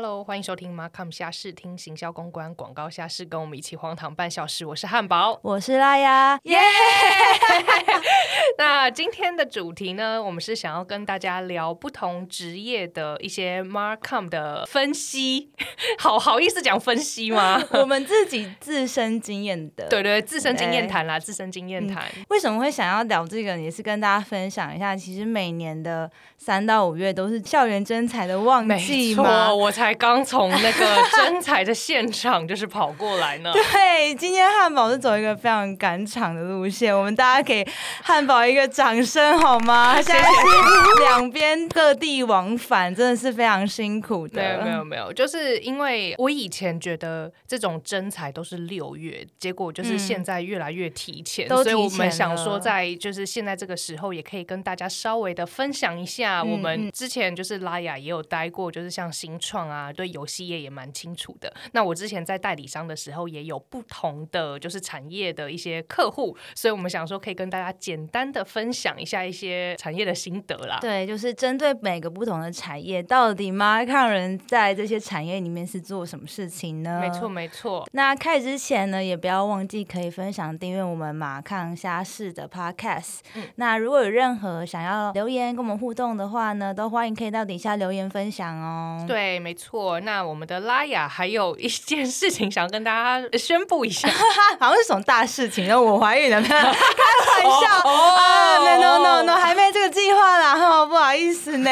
Hello，欢迎收听 Markham 虾视，听行销公关广告虾事，跟我们一起荒唐半小时。我是汉堡，我是拉雅，耶！那今天的主题呢，我们是想要跟大家聊不同职业的一些 Markham 的分析。好好意思讲分析吗？我们自己自身经验的，对对，自身经验谈啦，自身经验谈。为什么会想要聊这个？也是跟大家分享一下，其实每年的三到五月都是校园征才的旺季嘛。我才刚从那个征才的现场就是跑过来呢。对，今天汉堡是走一个非常赶场的路线，我们大家给汉堡一个掌声好吗？现在是两边各地往返，真的是非常辛苦的。没有没有没有，就是因为我以前觉得这种征才都是六月，结果就是现在越来越提前，所以我们想说在就是现在这个时候，也可以跟大家稍微的分享一下，我们之前就是拉雅也有待过，就是像新创啊，对游戏业也蛮清楚的。那我之前在代理商的时候，也有不同的就是产业的一些客户，所以我们想说可以跟大家简单的分享一下一些产业的心得啦。对，就是针对每个不同的产业，到底马康人在这些产业里面是做什么事情呢？没错，没错。那开始之前呢，也不要忘记可以分享、订阅我们马康虾事的 Podcast。那如果有任何想要留言跟我们互动的话呢，都欢迎可以到底下留言分享哦。对，没错。那我们的拉雅还有一件事情想要跟大家宣布一下，好像是什么大事情？然后我怀孕了，开玩笑啊！No No No，no，还没这个计划啦，哈，不好意思呢。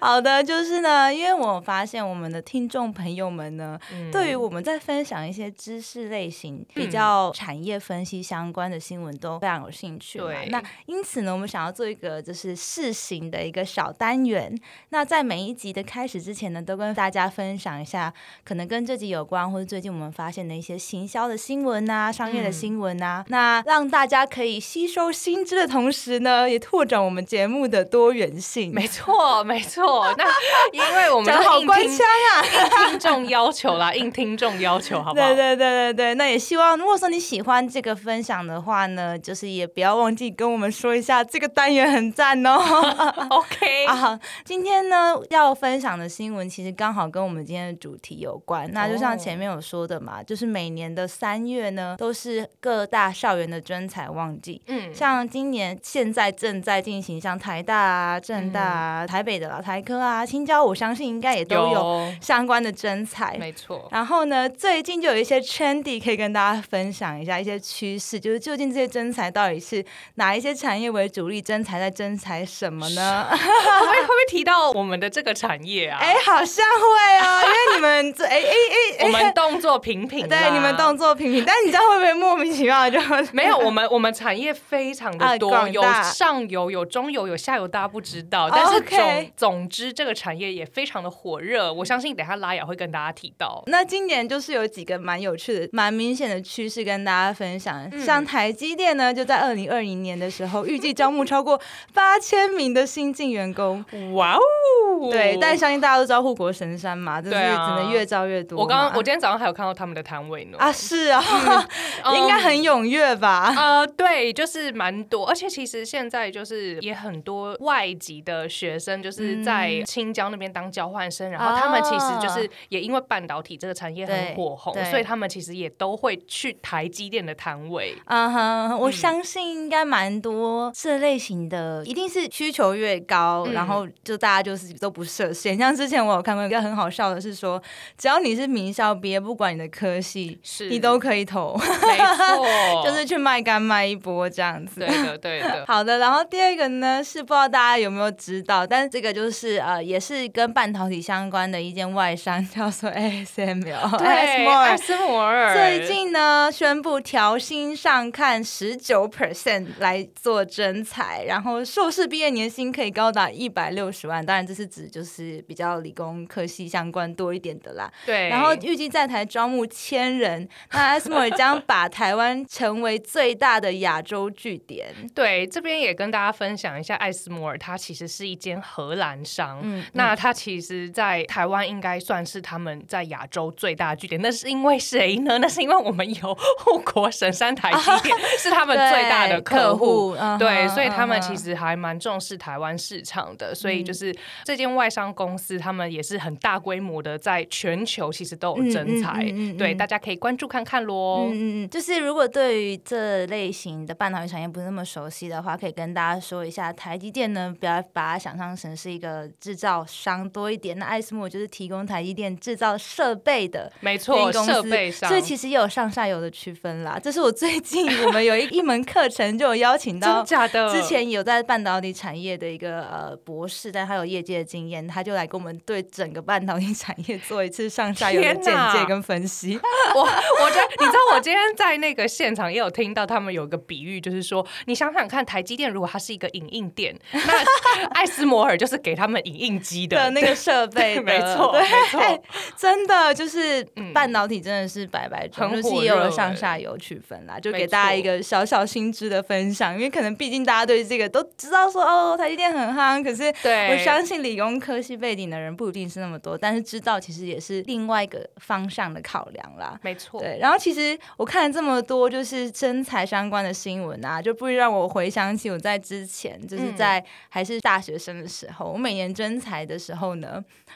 好的，就是呢，因为我发现我们的听众朋友们呢，对于我们在分享一些知识类型、比较产业分析相关的新闻都非常有兴趣。对，那因此呢，我们想要做一个就是试行的一个小单元。那在每一集的开始之前呢，都跟大家分享一下可能跟这集有关，或者最近我们发现的一些行销的新闻啊、商业的新闻啊。那让大家可以吸收新知的同时呢，也拓展我们节目的多元性。没错，没错。那因为我们好官腔啊，应听众要求啦，应听众要求，好不好？对对对对对。那也希望，如果说你喜欢这个分享的话呢，就是也不要忘记跟我们说一下，这个单元很赞哦。OK 啊，今天呢要分享的新闻其实刚好跟我们今天的主题有关。那就像前面有说的嘛，就是每年的三月呢，都是各大校园的征才旺季。嗯，像今年现在正在进行，像台大啊、政大啊、台北的老台科啊、青椒，我相信应该也都有相关的真材。没错。然后呢，最近就有一些 trendy 可以跟大家分享一下一些趋势，就是究竟这些真材到底是哪一些产业为主力，真材在真材什么呢？会会不会提到我们的这个产业啊？哎，好像会哦，因为你们这哎哎哎，我们动作频频，对，你们动作频频，但你知道会不会莫名其妙就 没有？我们我们产业非常的多，有上游、有中游、有下游，大家不知道。但是总总之，这个产业也非常的火热。我相信等下拉雅会跟大家提到。那今年就是有几个蛮有趣的、蛮明显的趋势跟大家分享。像台积电呢，就在二零二零年的时候，预计招募超过 八千名的新进员工。哇哦！对，但相信大家都知道护国神山嘛，就是只能越招越多。我刚刚我今天早上还有看到他们的摊位呢。啊，是啊，应该很踊跃吧？呃，对，就是蛮多，而且其实现在就是也很多外籍的学生，就是在青椒那边当交换生，然后他们其实就是也因为半导体这个产业很火红，所以他们其实也都会去台积电的摊位。嗯哼，我相信应该蛮多这类型的，一定是需求越高，然后就大家就是都不设限。像之前我有看过一个很好笑的，是说只要你是名校毕业，不管你的科系，是你都可以投，没错，就是去卖干卖一波这样子。对的，对的。好的，然后第二个呢是不知道大家有没有知道，但是这个就是呃，也是跟半导体相关的一间外商，叫做 ASML。对，ASML 最近呢宣布调薪上看十九 percent 来做征才，然后硕士毕业年薪可以高达一百六十万。当然这是指就是比较理工科系相关多一点的啦。对。然后预计在台招募千人，那 ASML 将把台湾成为最大的亚洲据点。对，这边也跟大家分享一下，艾斯摩尔它其实是一间荷兰商。嗯。那它其实，在台湾应该算是他们在亚洲最大的据点。那是因为谁呢？那是因为我们有护国神山台积电是他们最大的客户。对，所以他们其实还蛮重视台湾市场的。所以就是这间间外商公司，他们也是很大规模的，在全球其实都有征才，对，大家可以关注看看喽。嗯嗯嗯，就是如果对于这类型的半导体产业不是那么熟悉的话，可以跟大家说一下，台积电呢，不要把它想象成是一个制造商多一点，那艾斯摩就是提供台积电制造设备的，没错，设备上，所以其实也有上下游的区分啦。这是我最近我们有一一门课程就有邀请到，假的，之前有在半导体产业的一个呃博士，但他有业界的经验，他就来跟我们对整个半导体产业做一次上下游的简介跟分析。我我觉得你知道，我今天在那个现场也有听到他们有一个比喻，就是说，你想想看，台积电如果它是一个影印店，那艾斯摩尔就是给他们影印机的那个设备，没错，没错，真的就是半导体真的是百百种，就是也有上下游区分啦，就给大家一个小小心知的分享，因为可能毕竟大家对这个都知道说哦，台积电很夯，可是我相信理工科系背景的人不一定是那么多，但是知道其实也是另外一个方向的考量啦。没错，对。然后其实我看了这么多就是真才相关的新闻啊，就不会让我回想起我在之前就是在还是大学生的时候，我每年真才的时候呢，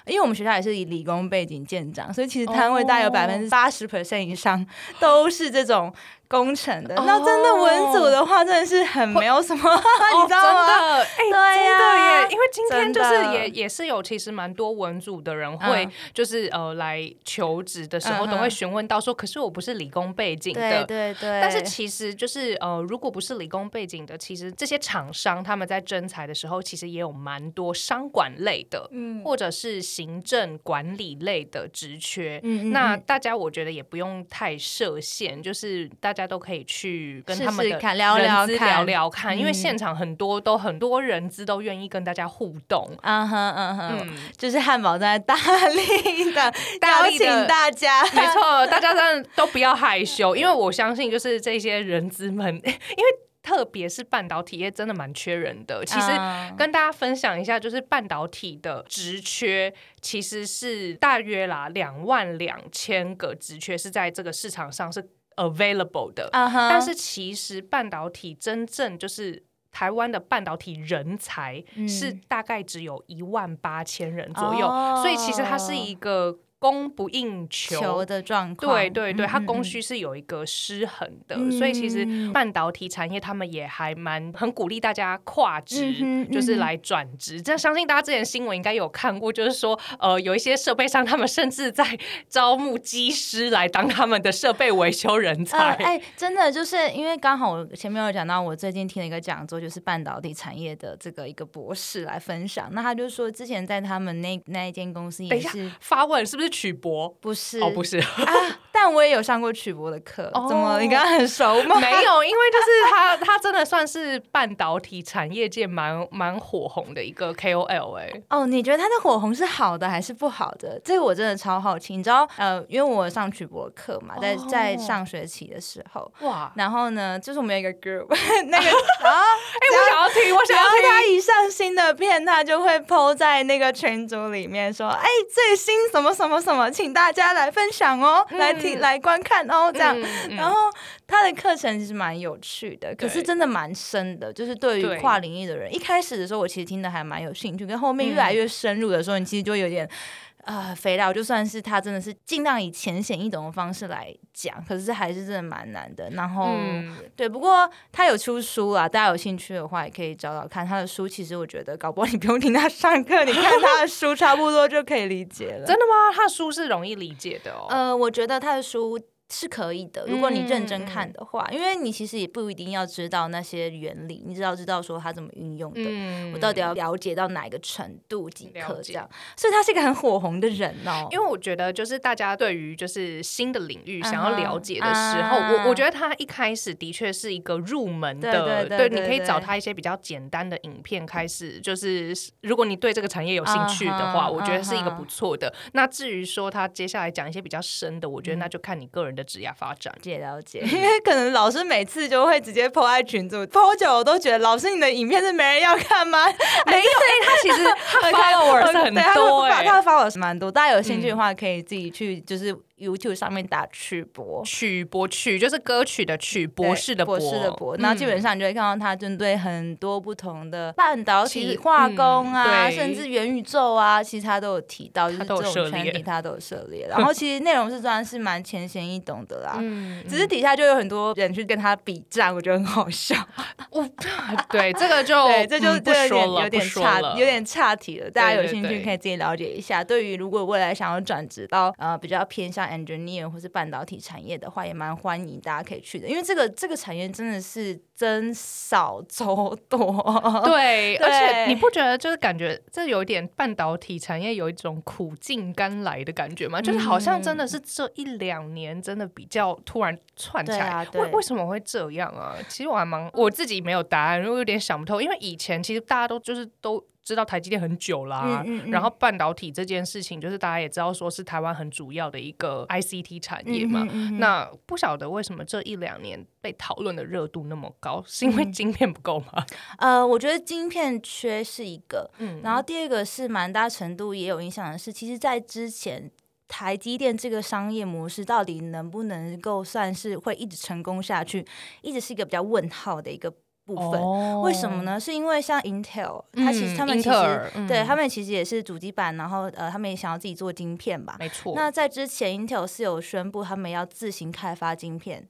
因为我们学校也是以理工背景见长，所以其实摊位大概有百分之八十 percent 以上都是这种。工程的，那真的文组的话，真的是很没有什么，你知道吗？哎，对呀，因为今天就是也也是有其实蛮多文组的人会就是呃来求职的时候都会询问到说，可是我不是理工背景的，对对。但是其实就是呃，如果不是理工背景的，其实这些厂商他们在征才的时候，其实也有蛮多商管类的，嗯，或者是行政管理类的职缺。嗯那大家我觉得也不用太设限，就是大家。都可以去跟他们的聊聊聊聊看，因为现场很多都很多人资都愿意跟大家互动。嗯哼嗯哼，就是汉堡在大力的 邀请大家，没错，大家真的都不要害羞，因为 我相信就是这些人资们，因为特别是半导体业真的蛮缺人的。其实跟大家分享一下，就是半导体的职缺其实是大约啦两万两千个职缺是在这个市场上是。Available 的，但是其实半导体真正就是台湾的半导体人才是大概只有一万八千人左右，所以其实它是一个。供不应求的状况，对对对，它供需是有一个失衡的，所以其实半导体产业他们也还蛮很鼓励大家跨职，就是来转职。这相信大家之前新闻应该有看过，就是说呃有一些设备商他们甚至在招募机师来当他们的设备维修人才。哎，真的就是因为刚好我前面有讲到，我最近听了一个讲座，就是半导体产业的这个一个博士来分享，那他就说之前在他们那那一间公司也是发问，是不是？曲博？不是。哦，不是。啊，但我也有上过曲博的课。怎么你跟他很熟吗？没有，因为就是他，他真的算是半导体产业界蛮蛮火红的一个 KOL 哎。哦，你觉得他的火红是好的还是不好的？这个我真的超好奇。你知道呃，因为我上曲博课嘛，在在上学期的时候哇，然后呢，就是我们有一个 group，那个 啊，哎，我想要听，我想要听。他一上新的片，他就会 PO 在那个群组里面说，哎，最新什么什么。什么，请大家来分享哦，来听，来观看哦，这样。然后他的课程其实蛮有趣的，可是真的蛮深的，就是对于跨领域的人，一开始的时候我其实听的还蛮有兴趣，跟后面越来越深入的时候，你其实就有点。啊，肥料就算是他真的是尽量以浅显易懂的方式来讲，可是还是真的蛮难的。然后，对，不过他有出书啊，大家有兴趣的话也可以找找看他的书。其实我觉得，搞不好你不用听他上课，你看他的书差不多就可以理解了。真的吗？他的书是容易理解的哦。呃，我觉得他的书。是可以的，如果你认真看的话，因为你其实也不一定要知道那些原理，你知道知道说它怎么运用的，我到底要了解到哪一个程度即可这样。所以他是一个很火红的人哦。因为我觉得就是大家对于就是新的领域想要了解的时候，我我觉得他一开始的确是一个入门的，对，你可以找他一些比较简单的影片开始，就是如果你对这个产业有兴趣的话，我觉得是一个不错的。那至于说他接下来讲一些比较深的，我觉得那就看你个人的。职业发展，解了解，因为可能老师每次就会直接抛在群组，抛久我都觉得老师你的影片是没人要看吗？没有，他其实 他 follower 是很多，他的 follower 是蛮多，大家有兴趣的话可以自己去就是。YouTube 上面打曲博，曲博曲就是歌曲的曲，博士的博士的博，那基本上你就会看到他针对很多不同的半导体化工啊，甚至元宇宙啊，其实他都有提到，就是这种圈地他都有涉猎。然后其实内容是算是蛮浅显易懂的啦，嗯只是底下就有很多人去跟他比战，我觉得很好笑。我对这个就对，这就不说了，有点差，有点差题了。大家有兴趣可以自己了解一下。对于如果未来想要转职到呃比较偏向 engineer 或是半导体产业的话，也蛮欢迎大家可以去的，因为这个这个产业真的是增少周多。对，而且你不觉得就是感觉这有点半导体产业有一种苦尽甘来的感觉吗？就是好像真的是这一两年真的比较突然窜起来，为为什么会这样啊？其实我还蛮我自己没有答案，因为有点想不透，因为以前其实大家都就是都。知道台积电很久啦，然后半导体这件事情，就是大家也知道，说是台湾很主要的一个 ICT 产业嘛。那不晓得为什么这一两年被讨论的热度那么高，是因为晶片不够吗？呃，我觉得晶片缺是一个，然后第二个是蛮大程度也有影响的是，其实，在之前台积电这个商业模式到底能不能够算是会一直成功下去，一直是一个比较问号的一个。部分为什么呢？是因为像 Intel，它其实他们其实对他们其实也是主机板，然后呃，他们也想要自己做晶片吧？没错。那在之前，Intel 是有宣布他们要自行开发晶片。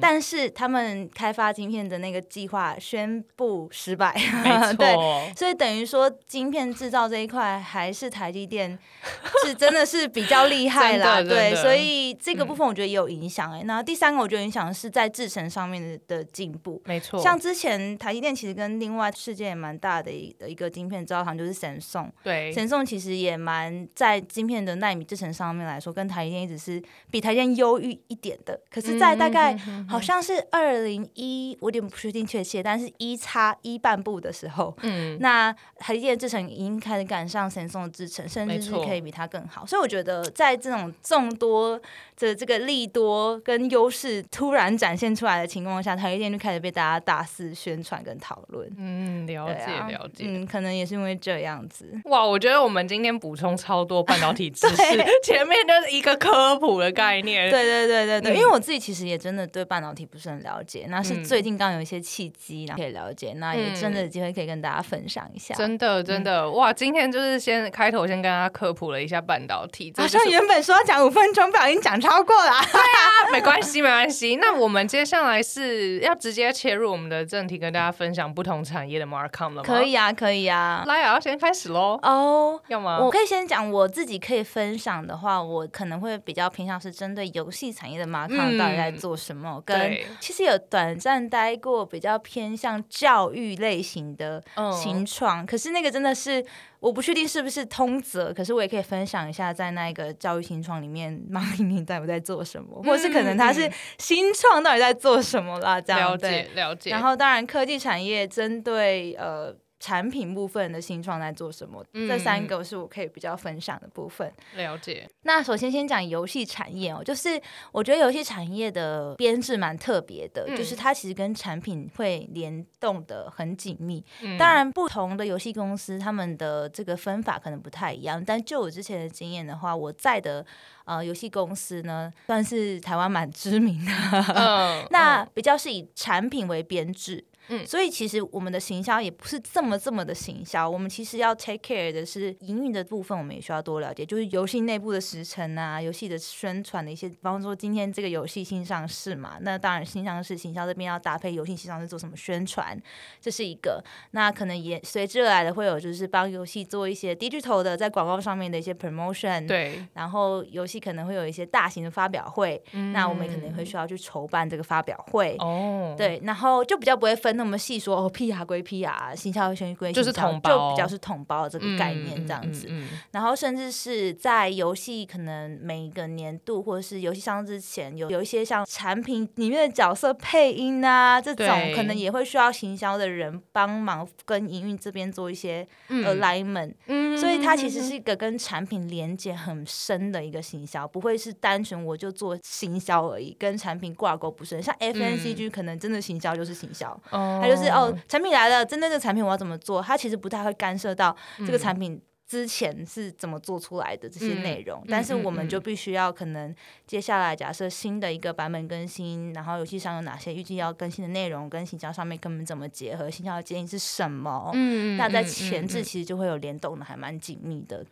但是他们开发晶片的那个计划宣布失败，对，所以等于说晶片制造这一块还是台积电 是真的是比较厉害啦，对，所以这个部分我觉得也有影响哎。那第三个我觉得影响是在制程上面的的进步，没错。像之前台积电其实跟另外世界也蛮大的一的一个晶片制造厂就是神送，对，神送其实也蛮在晶片的纳米制程上面来说，跟台积电一直是比台积电优于一点的。可是，在大概好像是二零一，我有点不确定确切，但是一差一半步的时候，嗯，那台积电制程已经开始赶上神送的制程，甚至是可以比它更好。所以我觉得，在这种众多的这个利多跟优势突然展现出来的情况下，台积电就开始被大家大肆宣传跟讨论。嗯，了解了解。嗯，可能也是因为这样。子。哇，我觉得我们今天补充超多半导体知识，前面就是一个科普的概念。对对对对对，因为我自己其实也真的对半导体。不是很了解，那是最近刚有一些契机，然后可以了解，那也真的有机会可以跟大家分享一下。真的，真的，哇！今天就是先开头先跟大家科普了一下半导体，好像原本说要讲五分钟，不小心讲超过了。对啊，没关系，没关系。那我们接下来是要直接切入我们的正题，跟大家分享不同产业的 Markom 了吗？可以啊，可以啊。来，要先开始喽。哦，要吗？我可以先讲我自己可以分享的话，我可能会比较偏向是针对游戏产业的 Markom 到底在做什么，跟。其实有短暂待过比较偏向教育类型的新创，可是那个真的是我不确定是不是通则，可是我也可以分享一下，在那个教育新创里面，马玲玲在不在做什么，或是可能他是新创到底在做什么啦？这样了解了解。然后当然科技产业针对呃。产品部分的新创在做什么？这三个是我可以比较分享的部分。了解。那首先先讲游戏产业哦，就是我觉得游戏产业的编制蛮特别的，就是它其实跟产品会联动的很紧密。当然，不同的游戏公司他们的这个分法可能不太一样，但就我之前的经验的话，我在的呃游戏公司呢，算是台湾蛮知名的。那比较是以产品为编制。嗯，所以其实我们的行销也不是这么这么的行销，我们其实要 take care 的是营运的部分，我们也需要多了解，就是游戏内部的时程啊，游戏的宣传的一些，比方说今天这个游戏新上市嘛，那当然新上市行销这边要搭配游戏新上市做什么宣传，这是一个。那可能也随之而来的会有就是帮游戏做一些 digital 的在广告上面的一些 promotion，对。然后游戏可能会有一些大型的发表会，那我们可能会需要去筹办这个发表会，哦，对，然后就比较不会分。那么细说哦，PR 归 PR，行销宣归就是统包，就比较是统包这个概念这样子。然后甚至是在游戏可能每一个年度或者是游戏上之前，有有一些像产品里面的角色配音啊这种，可能也会需要行销的人帮忙跟营运这边做一些 alignment。嗯，所以它其实是一个跟产品连接很深的一个行销，不会是单纯我就做行销而已，跟产品挂钩不深。像 FNCG 可能真的行销就是行销。它就是哦，产品来了，针对这个产品我要怎么做？他其实不太会干涉到这个产品之前是怎么做出来的这些内容，但是我们就必须要可能接下来假设新的一个版本更新，然后游戏上有哪些预计要更新的内容，跟行销上面根本怎么结合，行销的建议是什么？嗯，那在前置其实就会有联动的，还蛮紧密的，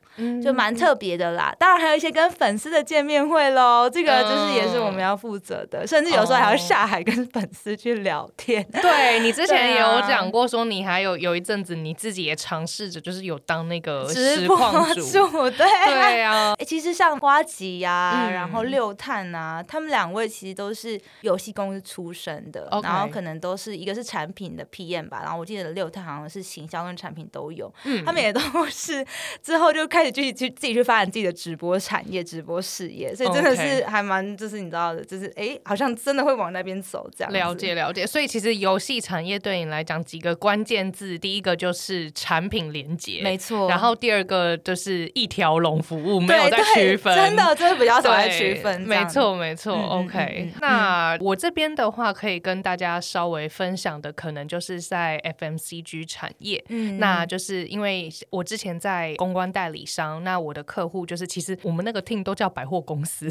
就蛮特别的啦。当然还有一些跟粉丝的见面会喽，这个就是也是我们要负责的，甚至有时候还要下海跟粉丝去聊天。对你之 前也有讲过，说你还有有一阵子你自己也尝试着，就是有当那个实况主，对 对啊。哎，其实像花吉呀，然后六探啊，他们两位其实都是游戏公司出身的，然后可能都是一个是产品的 PM 吧，然后我记得六探好像是行销跟产品都有，嗯，他们也都是之后就开始具体去自己去发展自己的直播产业、直播事业，所以真的是还蛮就是你知道的，就是哎，好像真的会往那边走这样。了解了解，所以其实游戏产业对你来讲几个关键字，第一个就是产品连接，没错，然后第二个就是一条龙服务，没有在区分，真的真的比较少在区分，没错没错。OK，那我这边的话可以跟大家稍微分享的，可能就是在 FMCG 产业，嗯，那就是因为我之前在公关代理商，那我的客户就是其实我们那个 team 都叫百货公司，因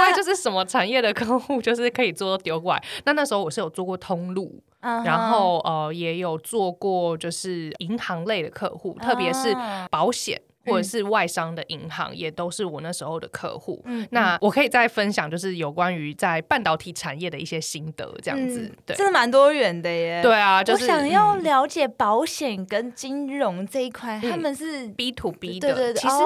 为就是什么产业的客户就是可以做丢过来。那那时候我是有做过通路，然后呃也有做过就是银行类的客户，特别是保险。或者是外商的银行也都是我那时候的客户。嗯，那我可以再分享，就是有关于在半导体产业的一些心得，这样子。对，真的蛮多元的耶。对啊，就是想要了解保险跟金融这一块，他们是 B to B 的。对对对。其实，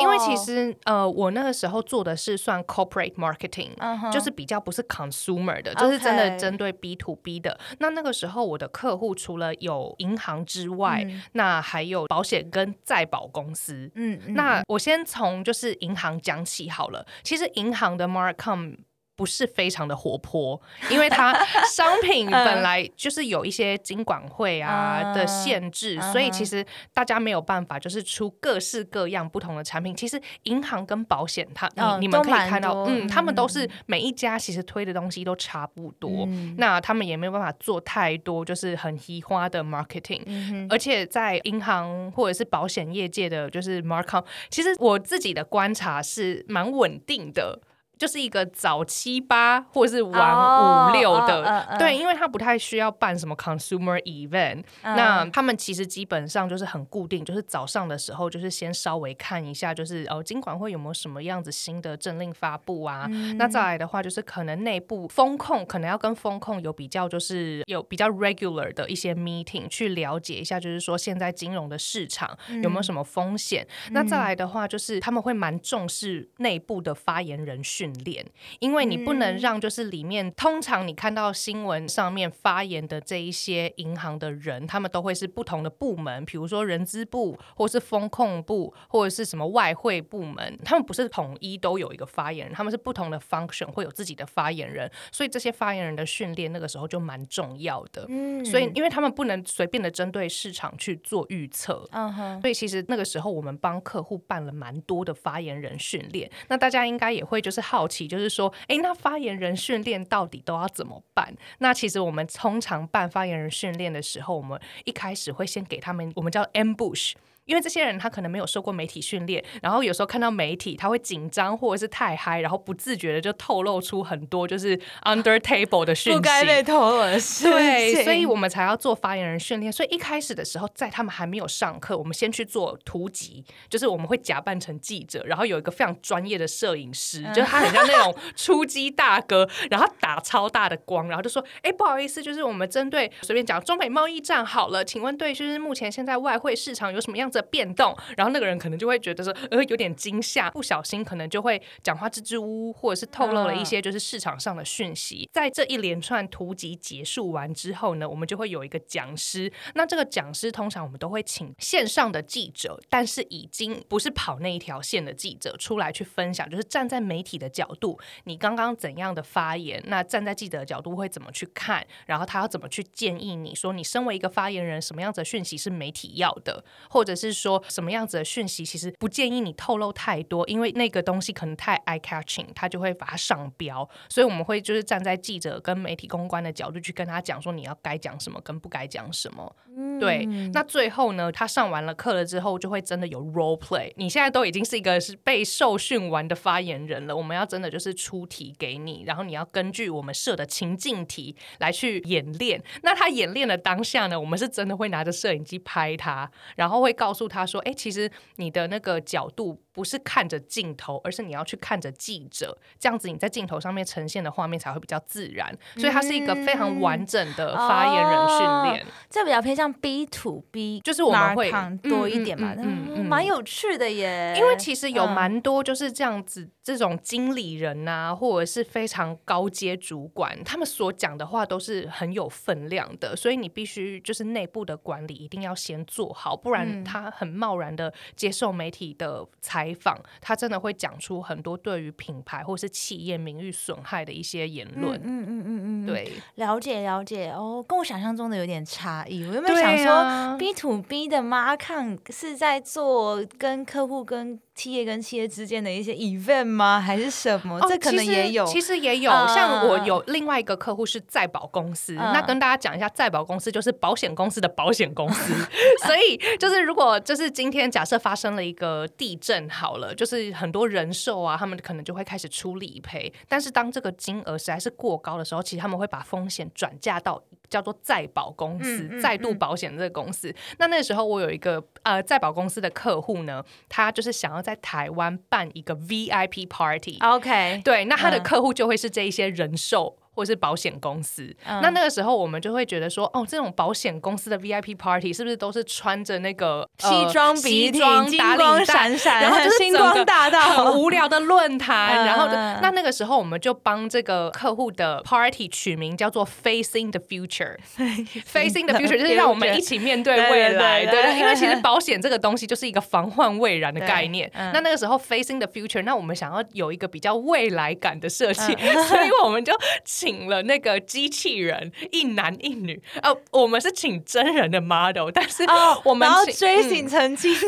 因为其实呃，我那个时候做的是算 corporate marketing，就是比较不是 consumer 的，就是真的针对 B to B 的。那那个时候我的客户除了有银行之外，那还有保险跟再保公司。嗯，那我先从就是银行讲起好了。其实银行的 Marcom。不是非常的活泼，因为它 商品本来就是有一些金管会啊的限制，所以其实大家没有办法就是出各式各样不同的产品。其实银行跟保险，它你你们可以看到，嗯，他们都是每一家其实推的东西都差不多，那他们也没有办法做太多就是很稀花的 marketing，而且在银行或者是保险业界的，就是 market，其实我自己的观察是蛮稳定的。就是一个早七八或者是晚五六的，对，因为他不太需要办什么 consumer event，那他们其实基本上就是很固定，就是早上的时候就是先稍微看一下，就是哦，金管会有没有什么样子新的政令发布啊？那再来的话，就是可能内部风控可能要跟风控有比较，就是有比较 regular 的一些 meeting 去了解一下，就是说现在金融的市场有没有什么风险？那再来的话，就是他们会蛮重视内部的发言人训。训练，因为你不能让就是里面通常你看到新闻上面发言的这一些银行的人，他们都会是不同的部门，比如说人资部或是风控部或者是什么外汇部门，他们不是统一都有一个发言人，他们是不同的 function 会有自己的发言人，所以这些发言人的训练那个时候就蛮重要的。嗯，所以因为他们不能随便的针对市场去做预测，嗯哼，所以其实那个时候我们帮客户办了蛮多的发言人训练，那大家应该也会就是好。好奇就是说，哎，那发言人训练到底都要怎么办？那其实我们通常办发言人训练的时候，我们一开始会先给他们，我们叫 ambush。因为这些人他可能没有受过媒体训练，然后有时候看到媒体他会紧张或者是太嗨，然后不自觉的就透露出很多就是 under table 的讯息，不该被透露的事对，所以我们才要做发言人训练。所以一开始的时候，在他们还没有上课，我们先去做图集，就是我们会假扮成记者，然后有一个非常专业的摄影师，就是他很像那种出击大哥，然后打超大的光，然后就说：“哎，不好意思，就是我们针对随便讲中美贸易战好了，请问对，就是目前现在外汇市场有什么样子？”的变动，然后那个人可能就会觉得说，呃，有点惊吓，不小心可能就会讲话支支吾吾，或者是透露了一些就是市场上的讯息。在这一连串图集结束完之后呢，我们就会有一个讲师。那这个讲师通常我们都会请线上的记者，但是已经不是跑那一条线的记者出来去分享，就是站在媒体的角度，你刚刚怎样的发言，那站在记者的角度会怎么去看，然后他要怎么去建议你说，你身为一个发言人，什么样子的讯息是媒体要的，或者是。是说什么样子的讯息，其实不建议你透露太多，因为那个东西可能太 eye catching，他就会把它上标。所以我们会就是站在记者跟媒体公关的角度去跟他讲说，你要该讲什么跟不该讲什么。对，那最后呢，他上完了课了之后，就会真的有 role play。你现在都已经是一个是被受训完的发言人了，我们要真的就是出题给你，然后你要根据我们设的情境题来去演练。那他演练的当下呢，我们是真的会拿着摄影机拍他，然后会告诉他说：“哎，其实你的那个角度。”不是看着镜头，而是你要去看着记者，这样子你在镜头上面呈现的画面才会比较自然。所以它是一个非常完整的发言人训练。这比较偏向 B to B，就是我们会多一点嘛，嗯，蛮有趣的耶。因为其实有蛮多就是这样子，这种经理人呐，或者是非常高阶主管，他们所讲的话都是很有分量的，所以你必须就是内部的管理一定要先做好，不然他很贸然的接受媒体的采。采访他真的会讲出很多对于品牌或是企业名誉损害的一些言论。嗯嗯嗯嗯，对，了解了解哦，跟我想象中的有点差异。我有没有想说 B to B 的 mark 是在做跟客户跟。企业跟企业之间的一些 event 吗？还是什么？这可能也有，其实也有。像我有另外一个客户是在保公司，那跟大家讲一下，在保公司就是保险公司的保险公司。所以就是如果就是今天假设发生了一个地震，好了，就是很多人寿啊，他们可能就会开始出理赔。但是当这个金额实在是过高的时候，其实他们会把风险转嫁到叫做再保公司、再度保险这个公司。那那时候我有一个呃再保公司的客户呢，他就是想要。在台湾办一个 VIP party，OK，对，那他的客户就会是这一些人寿。或是保险公司，那那个时候我们就会觉得说，哦，这种保险公司的 VIP party 是不是都是穿着那个西装笔挺、金光闪闪，然后就是星光大道很无聊的论坛，然后那那个时候我们就帮这个客户的 party 取名叫做 Facing the Future，Facing the Future 就是让我们一起面对未来，对，因为其实保险这个东西就是一个防患未然的概念。那那个时候 Facing the Future，那我们想要有一个比较未来感的设计，所以我们就。请了那个机器人，一男一女。呃，我们是请真人的 model，但是我们追星成机器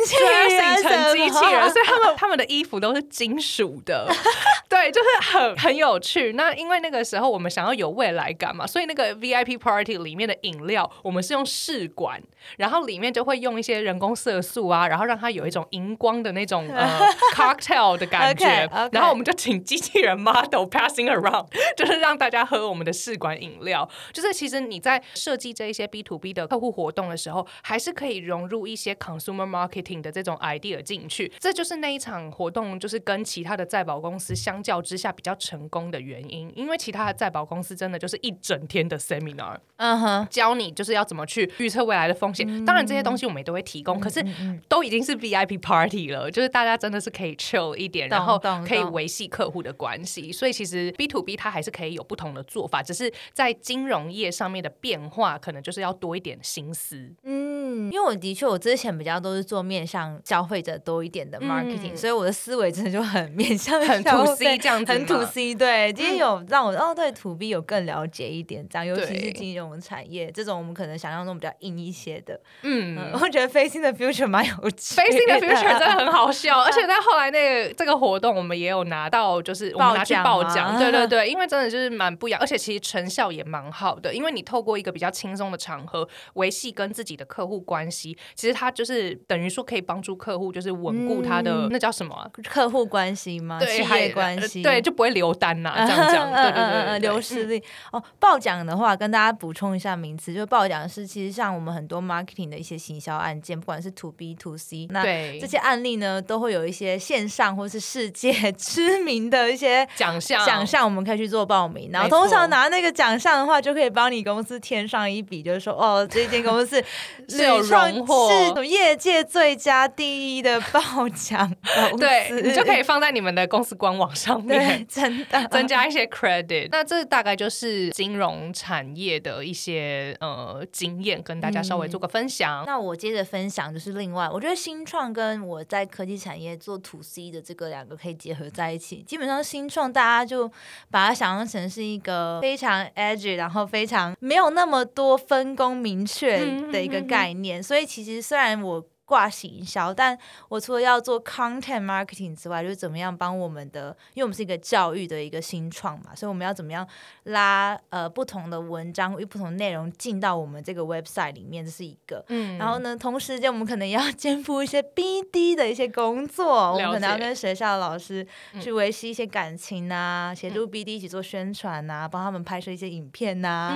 人，成机器人，所以他们他们的衣服都是金属的，对，就是很很有趣。那因为那个时候我们想要有未来感嘛，所以那个 VIP party 里面的饮料，我们是用试管，然后里面就会用一些人工色素啊，然后让它有一种荧光的那种 呃 cocktail 的感觉。然后我们就请机器人 model passing around，就是让大家。喝我们的试管饮料，就是其实你在设计这一些 B to B 的客户活动的时候，还是可以融入一些 consumer marketing 的这种 idea 进去。这就是那一场活动，就是跟其他的在保公司相较之下比较成功的原因。因为其他的在保公司真的就是一整天的 seminar，嗯哼，教你就是要怎么去预测未来的风险。当然这些东西我们也都会提供，可是都已经是 VIP party 了，就是大家真的是可以 chill 一点，然后可以维系客户的关系。所以其实 B to B 它还是可以有不同的。的做法只是在金融业上面的变化，可能就是要多一点心思。嗯，因为我的确我之前比较都是做面向消费者多一点的 marketing，所以我的思维真的就很面向很 to C 这样子，很 to C。对，今天有让我哦对 to B 有更了解一点，这样尤其是金融产业这种我们可能想象中比较硬一些的。嗯，我觉得 Facing the Future 蛮有趣，Facing the Future 真的很好笑，而且在后来那个这个活动，我们也有拿到就是我们拿去报奖，对对 对，因为真的就是蛮不一样。而且其实成效也蛮好的，因为你透过一个比较轻松的场合维系跟自己的客户关系，其实它就是等于说可以帮助客户就是稳固他的那叫什么客户关系吗？企业关系对，就不会留单呐，这样讲，对对对，流失率哦。报奖的话，跟大家补充一下名词，就是报奖是其实像我们很多 marketing 的一些行销案件，不管是 to B to C，那这些案例呢，都会有一些线上或是世界知名的一些奖项，奖项我们可以去做报名，然后。通常拿那个奖项的话，就可以帮你公司添上一笔，就是说，哦，这间公司是有荣获，是业界最佳第一的报奖对，你就可以放在你们的公司官网上面，真的增加一些 credit。那这大概就是金融产业的一些呃经验，跟大家稍微做个分享。那我接着分享，就是另外，我觉得新创跟我在科技产业做 to C 的这个两个可以结合在一起。基本上新创大家就把它想象成是一个。个非常 edge，然后非常没有那么多分工明确的一个概念，所以其实虽然我。挂行销，但我除了要做 content marketing 之外，就是怎么样帮我们的，因为我们是一个教育的一个新创嘛，所以我们要怎么样拉呃不同的文章、不同内容进到我们这个 website 里面，这是一个。嗯。然后呢，同时间我们可能要肩负一些 BD 的一些工作，我们可能要跟学校的老师去维系一些感情啊，协助 BD 一起做宣传啊，帮他们拍摄一些影片啊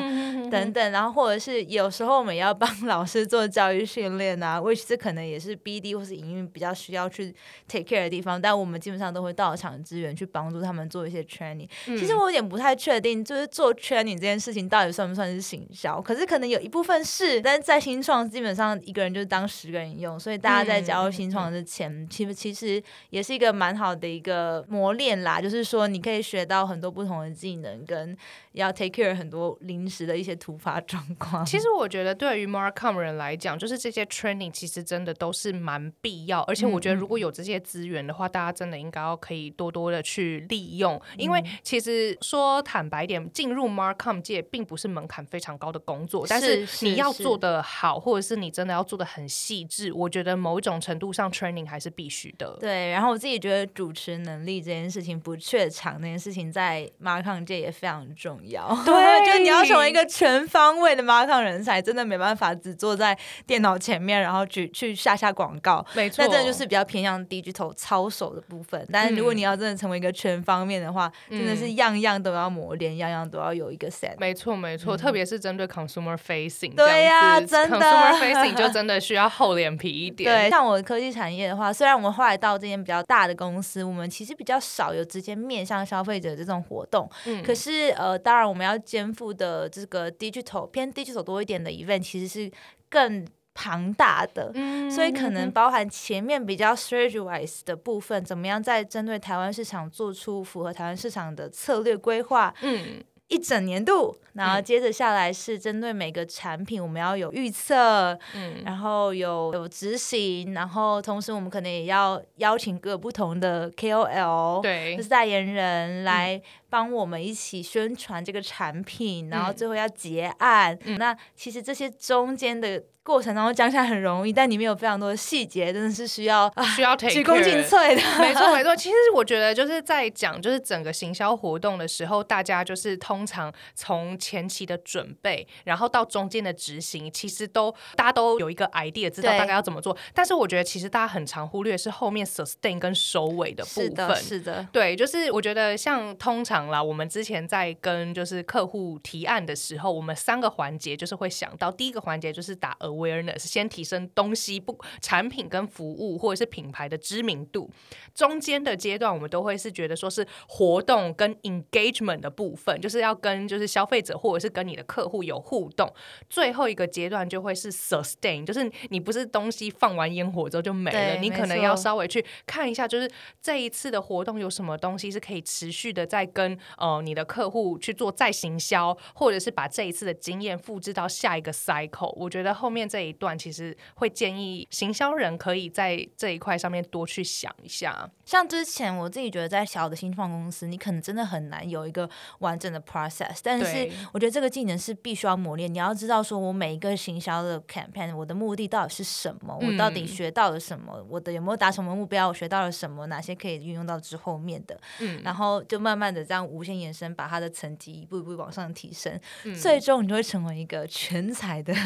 等等。然后或者是有时候我们也要帮老师做教育训练啊，which 这可能也是 BD 或是营运比较需要去 take care 的地方，但我们基本上都会到场支援，去帮助他们做一些 training。其实我有点不太确定，就是做 training 这件事情到底算不算是行销？可是可能有一部分是，但是在新创基本上一个人就是当十个人用，所以大家在加入新创之前，其实其实也是一个蛮好的一个磨练啦。就是说你可以学到很多不同的技能，跟要 take care 很多临时的一些突发状况。其实我觉得对于 Marcom 人来讲，就是这些 training 其实真的都是蛮必要，而且我觉得如果有这些资源的话，大家真的应该要可以多多的去利用。因为其实说坦白点，进入 Marcom 界并不是门槛非常高的工作，但是你要做的好，或者是你真的要做的很细致，我觉得某一种程度上 training 还是必须的。对，然后我自己觉得主持能力这件事情不怯场，那件事情在 Marcom 界也非常重要。对，就你要成为一个全方位的 Marcom 人才，真的没办法只坐在电脑前面，然后去去下下广告。没错，那真的就是比较偏向 digital 操守的部分。但是如果你要真的成为一个全方面的话，真的是样样都要磨练，样样都要有一个 set。没错，没错，特别是针对 consumer facing，对呀，真的 consumer facing 就真的需要厚脸皮一点。对，像我科技产业的话，虽然我们后来到这间比较大的公司，我们其实比较少有直接面向消费者这种活动。嗯，可是呃，当然我们要肩负的这个 digital 偏 digital 多一点的 event，其实是更。庞大的，所以可能包含前面比较 strategize 的部分，怎么样在针对台湾市场做出符合台湾市场的策略规划？嗯。一整年度，然后接着下来是针对每个产品，我们要有预测，嗯，然后有有执行，然后同时我们可能也要邀请各不同的 KOL，对，就是代言人来帮我们一起宣传这个产品，然后最后要结案。那其实这些中间的。过程当中讲起来很容易，但里面有非常多的细节，真的是需要需要鞠躬尽瘁的。没错，没错。其实我觉得就是在讲就是整个行销活动的时候，大家就是通常从前期的准备，然后到中间的执行，其实都大家都有一个 idea，知道大概要怎么做。但是我觉得其实大家很常忽略是后面 sustain 跟收尾的部分。是的，是的。对，就是我觉得像通常啦，我们之前在跟就是客户提案的时候，我们三个环节就是会想到第一个环节就是打。awareness 先提升东西不产品跟服务或者是品牌的知名度，中间的阶段我们都会是觉得说是活动跟 engagement 的部分，就是要跟就是消费者或者是跟你的客户有互动。最后一个阶段就会是 sustain，就是你不是东西放完烟火之后就没了，你可能要稍微去看一下，就是这一次的活动有什么东西是可以持续的在跟呃你的客户去做再行销，或者是把这一次的经验复制到下一个 cycle。我觉得后面。这一段其实会建议行销人可以在这一块上面多去想一下。像之前我自己觉得，在小的新创公司，你可能真的很难有一个完整的 process。但是我觉得这个技能是必须要磨练。你要知道，说我每一个行销的 campaign，我的目的到底是什么？我到底学到了什么？我的有没有达成我目标？我学到了什么？哪些可以运用到之后面的？嗯，然后就慢慢的这样无限延伸，把他的层级一步一步往上提升，最终你就会成为一个全才的。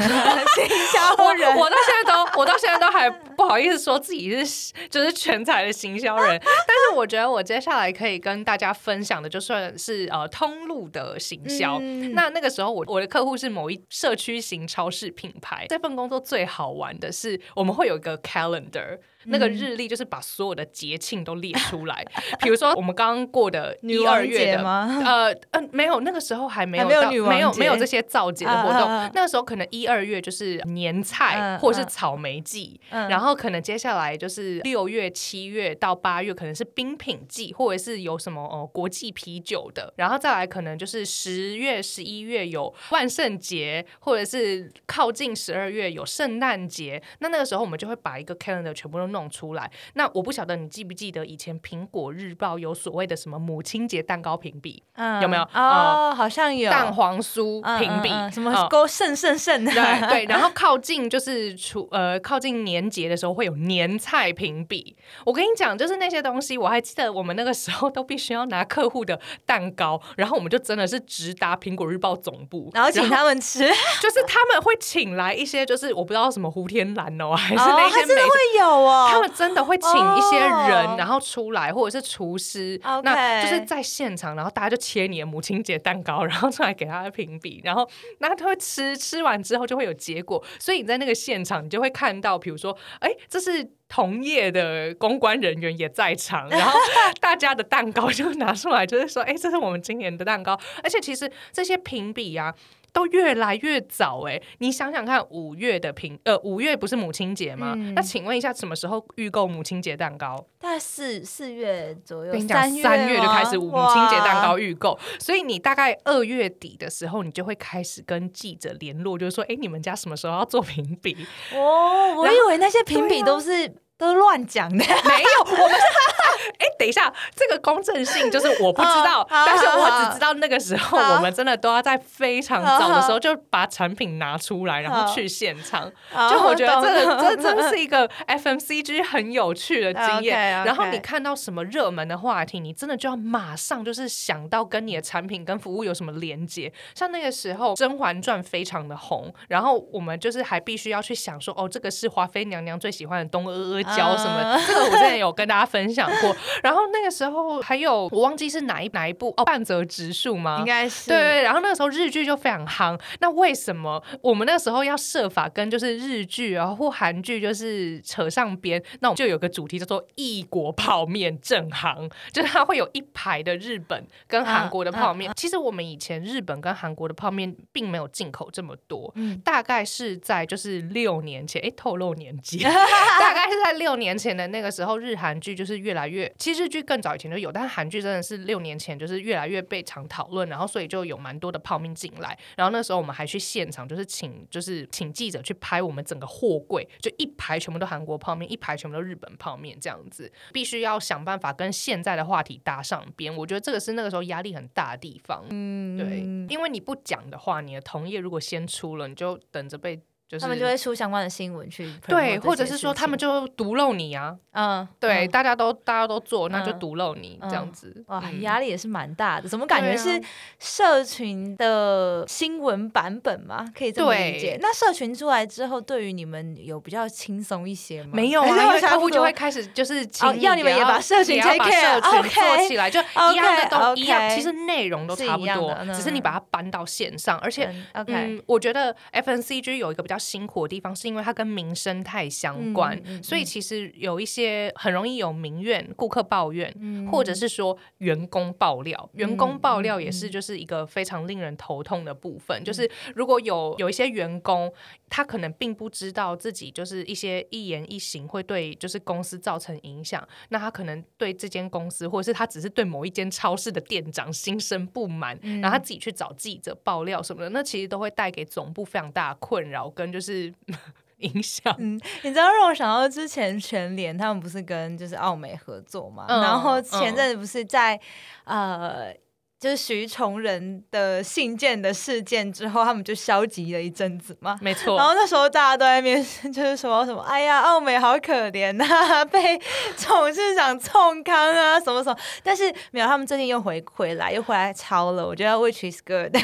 我我到现在都我到现在都还不好意思说自己是就是全才的行销人，但是我觉得我接下来可以跟大家分享的就算是呃通路的行销。那那个时候我我的客户是某一社区型超市品牌，这份工作最好玩的是我们会有一个 calendar。那个日历就是把所有的节庆都列出来，比如说我们刚刚过的一二月的，呃呃，没有，那个时候还没有到，没有没有这些造节的活动。那个时候可能一二月就是年菜或者是草莓季，然后可能接下来就是六月、七月到八月可能是冰品季，或者是有什么呃国际啤酒的，然后再来可能就是十月、十一月有万圣节，或者是靠近十二月有圣诞节。那那个时候我们就会把一个 calendar 全部都。弄出来。那我不晓得你记不记得以前苹果日报有所谓的什么母亲节蛋糕评比，有没有？哦，好像有。蛋黄酥评比，什么勾剩剩剩的，对对。然后靠近就是除呃靠近年节的时候会有年菜评比。我跟你讲，就是那些东西，我还记得我们那个时候都必须要拿客户的蛋糕，然后我们就真的是直达苹果日报总部，然后请他们吃，就是他们会请来一些，就是我不知道什么胡天蓝哦，还是那些真的会有哦，他们真的会请一些人，然后出来或者是厨师，那就是在现场，然后大家就切你的母亲节蛋糕，然后出来给他评比，然后那他会吃，吃完之后就会有结果，所以你在那个现场，你就会看到，比如说，哎，这是。同业的公关人员也在场，然后 大家的蛋糕就拿出来，就是说，哎，这是我们今年的蛋糕。而且其实这些评比啊，都越来越早。哎，你想想看，五月的评，呃，五月不是母亲节吗？那请问一下，什么时候预购母亲节蛋糕？大概四四月左右。跟你讲，三月就开始母亲节蛋糕预购，所以你大概二月底的时候，你就会开始跟记者联络，就是说，哎，你们家什么时候要做评比？哦，我以为那些评比都是。都乱讲的，没有，我们是。哎，等一下，这个公正性就是我不知道，但是我只知道那个时候我们真的都要在非常早的时候就把产品拿出来，然后去现场。就我觉得这个 这真是一个 FMCG 很有趣的经验。然后你看到什么热门的话题，你真的就要马上就是想到跟你的产品跟服务有什么连接。像那个时候《甄嬛传》非常的红，然后我们就是还必须要去想说，哦，这个是华妃娘娘最喜欢的东阿阿胶什么？这个我之前有跟大家分享过。然后那个时候还有我忘记是哪一哪一部哦，半泽直树吗？应该是对对。然后那个时候日剧就非常夯。那为什么我们那个时候要设法跟就是日剧啊或韩剧就是扯上边？那我们就有个主题叫做异国泡面正行，就是它会有一排的日本跟韩国的泡面。其实我们以前日本跟韩国的泡面并没有进口这么多，大概是在就是六年前，哎，透露年纪，大概是在六年前的那个时候，日韩剧就是越来越。其实日剧更早以前就有，但韩剧真的是六年前就是越来越被常讨论，然后所以就有蛮多的泡面进来。然后那时候我们还去现场，就是请就是请记者去拍我们整个货柜，就一排全部都韩国泡面，一排全部都日本泡面这样子，必须要想办法跟现在的话题搭上边。我觉得这个是那个时候压力很大的地方。嗯，对，因为你不讲的话，你的同业如果先出了，你就等着被。他们就会出相关的新闻去对，或者是说他们就毒漏你啊，嗯，对，大家都大家都做，那就毒漏你这样子，哇，压力也是蛮大的。怎么感觉是社群的新闻版本吗？可以这么理解？那社群出来之后，对于你们有比较轻松一些吗？没有啊，因为客户就会开始就是要你们也把社群把社群做起来，就一样的都一样，其实内容都差不多，只是你把它搬到线上，而且嗯，我觉得 FNCG 有一个比较。辛苦的地方是因为它跟民生太相关，所以其实有一些很容易有民怨、顾客抱怨，或者是说员工爆料。员工爆料也是就是一个非常令人头痛的部分。就是如果有有一些员工，他可能并不知道自己就是一些一言一行会对就是公司造成影响，那他可能对这间公司，或者是他只是对某一间超市的店长心生不满，然后他自己去找记者爆料什么的，那其实都会带给总部非常大的困扰跟。就是 影响，嗯，你知道让我想到之前全联他们不是跟就是奥美合作嘛，然后前阵子不是在呃。就是徐崇仁的信件的事件之后，他们就消极了一阵子嘛。没错。然后那时候大家都在面，就是说什么，哎呀，奥美好可怜呐，被 董事长冲康啊，什么什么。但是没有，他们最近又回回来，又回来抄了。我觉得 which is good。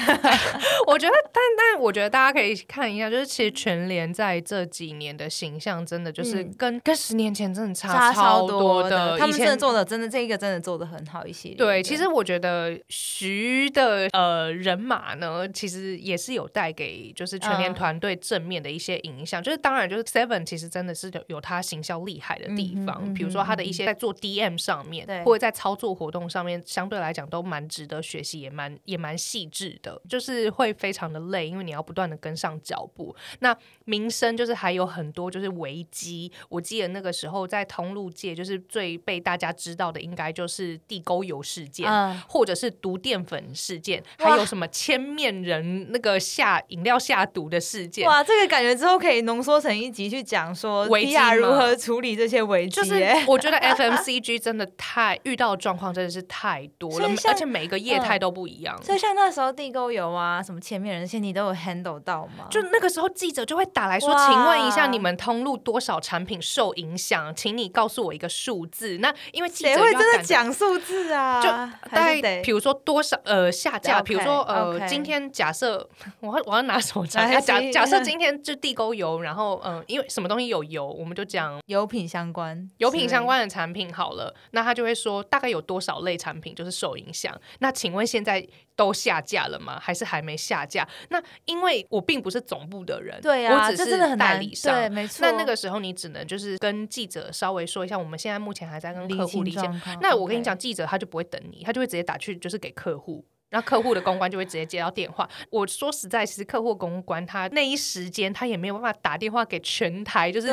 我觉得，但但我觉得大家可以看一下，就是其实全联在这几年的形象，真的就是跟跟十年前真的差超多的。他们真的做的，真的这一个真的做的很好一些。对，其实我觉得。徐的呃人马呢，其实也是有带给就是全联团队正面的一些影响。就是当然，就是 Seven 其实真的是有有他行销厉害的地方，比如说他的一些在做 DM 上面，或者在操作活动上面，相对来讲都蛮值得学习，也蛮也蛮细致的。就是会非常的累，因为你要不断的跟上脚步。那民生就是还有很多就是危机。我记得那个时候在通路界，就是最被大家知道的，应该就是地沟油事件，或者是毒。毒淀粉事件，还有什么千面人那个下饮料下毒的事件。哇，这个感觉之后可以浓缩成一集去讲说维亚如何处理这些危机。就是我觉得 FMCG 真的太遇到的状况真的是太多了，而且每一个业态都不一样。所以像那时候地沟油啊，什么千面人现，你都有 handle 到吗？就那个时候记者就会打来说，请问一下你们通路多少产品受影响，请你告诉我一个数字。那因为记者会真的讲数字啊，就大概比如说多少呃下架，比如说呃今天假设 我要我要拿什么讲？假假设今天就地沟油，然后嗯因为什么东西有油，我们就讲油品相关油品相关的产品好了，那他就会说大概有多少类产品就是受影响。那请问现在都下架了吗？还是还没下架？那因为我并不是总部的人，对呀，我只是代理商，对，没错。那那个时候你只能就是跟记者稍微说一下，我们现在目前还在跟客户理解。那我跟你讲，记者他就不会等你，他就会直接打去，就是给客户。然后客户的公关就会直接接到电话。我说实在，其实客户公关他那一时间他也没有办法打电话给全台，就是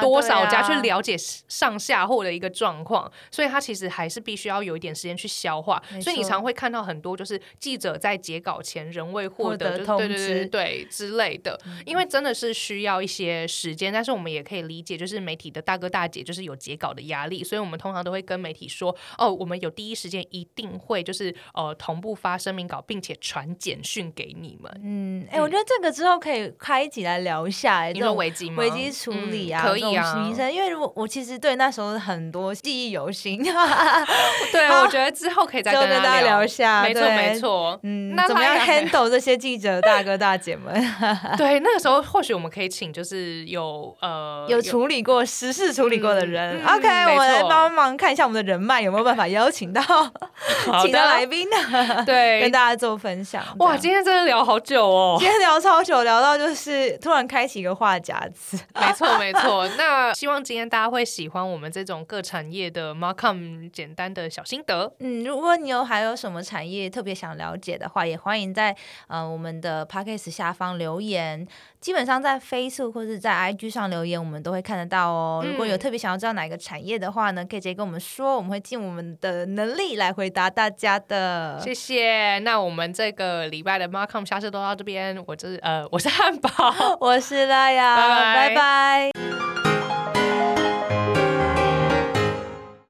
多少家去了解上下货的一个状况，所以他其实还是必须要有一点时间去消化。所以你常会看到很多就是记者在截稿前仍未获得通知对对之类的，因为真的是需要一些时间。但是我们也可以理解，就是媒体的大哥大姐就是有截稿的压力，所以我们通常都会跟媒体说：哦，我们有第一时间一定会就是呃同步发。发声明稿，并且传简讯给你们。嗯，哎，我觉得这个之后可以开一集来聊一下。你说危机吗？危机处理啊，可以啊。因为我我其实对那时候很多记忆犹新。对，我觉得之后可以再跟大家聊一下。没错，没错。嗯，那怎么样 handle 这些记者大哥大姐们？对，那个时候或许我们可以请，就是有呃有处理过实事处理过的人。OK，我们来帮忙看一下我们的人脉有没有办法邀请到请到来宾呢？对。跟大家做分享哇！今天真的聊好久哦，今天聊超久，聊到就是突然开启一个话匣子。没错 没错，那希望今天大家会喜欢我们这种各产业的 Markham 简单的小心得。嗯，如果你有还有什么产业特别想了解的话，也欢迎在呃我们的 Podcast 下方留言。基本上在 Facebook 或者在 IG 上留言，我们都会看得到哦。如果有特别想要知道哪个产业的话呢，可以直接跟我们说，我们会尽我们的能力来回答大家的。谢谢。那我们这个礼拜的 Markham 下次都到这边。我这呃，我是汉堡，我是拉雅，拜拜。